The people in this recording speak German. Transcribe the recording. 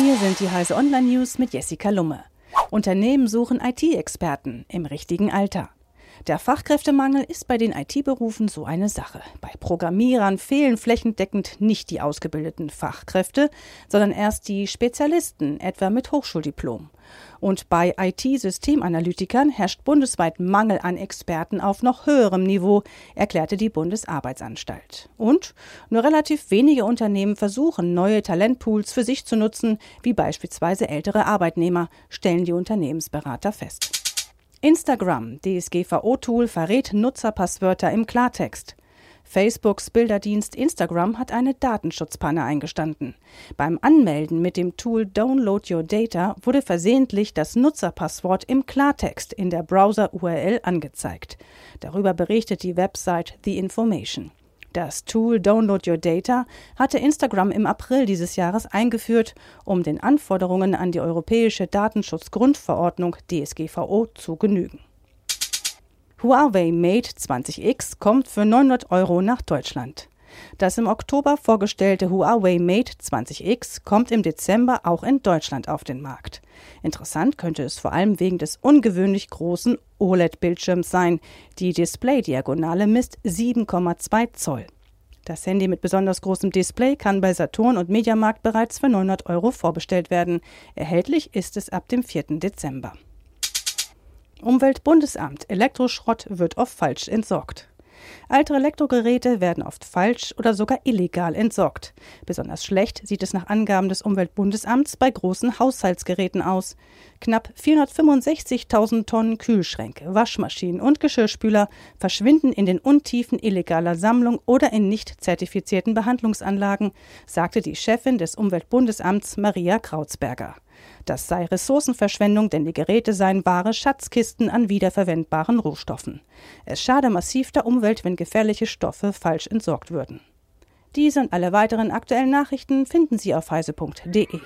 Hier sind die Heise Online News mit Jessica Lumme. Unternehmen suchen IT-Experten im richtigen Alter. Der Fachkräftemangel ist bei den IT-Berufen so eine Sache. Bei Programmierern fehlen flächendeckend nicht die ausgebildeten Fachkräfte, sondern erst die Spezialisten, etwa mit Hochschuldiplom. Und bei IT-Systemanalytikern herrscht bundesweit Mangel an Experten auf noch höherem Niveau, erklärte die Bundesarbeitsanstalt. Und nur relativ wenige Unternehmen versuchen, neue Talentpools für sich zu nutzen, wie beispielsweise ältere Arbeitnehmer, stellen die Unternehmensberater fest. Instagram, DSGVO-Tool, verrät Nutzerpasswörter im Klartext. Facebooks Bilderdienst Instagram hat eine Datenschutzpanne eingestanden. Beim Anmelden mit dem Tool Download Your Data wurde versehentlich das Nutzerpasswort im Klartext in der Browser-URL angezeigt. Darüber berichtet die Website The Information. Das Tool Download Your Data hatte Instagram im April dieses Jahres eingeführt, um den Anforderungen an die Europäische Datenschutzgrundverordnung DSGVO zu genügen. Huawei Mate 20X kommt für 900 Euro nach Deutschland. Das im Oktober vorgestellte Huawei Mate 20X kommt im Dezember auch in Deutschland auf den Markt. Interessant könnte es vor allem wegen des ungewöhnlich großen OLED-Bildschirms sein. Die Display-Diagonale misst 7,2 Zoll. Das Handy mit besonders großem Display kann bei Saturn und Mediamarkt bereits für 900 Euro vorbestellt werden. Erhältlich ist es ab dem 4. Dezember. Umweltbundesamt. Elektroschrott wird oft falsch entsorgt. Alte Elektrogeräte werden oft falsch oder sogar illegal entsorgt. Besonders schlecht sieht es nach Angaben des Umweltbundesamts bei großen Haushaltsgeräten aus. Knapp 465.000 Tonnen Kühlschränke, Waschmaschinen und Geschirrspüler verschwinden in den Untiefen illegaler Sammlung oder in nicht zertifizierten Behandlungsanlagen, sagte die Chefin des Umweltbundesamts Maria Krautsberger. Das sei Ressourcenverschwendung, denn die Geräte seien wahre Schatzkisten an wiederverwendbaren Rohstoffen. Es schade massiv der Umwelt, wenn gefährliche Stoffe falsch entsorgt würden. Diese und alle weiteren aktuellen Nachrichten finden Sie auf heise.de.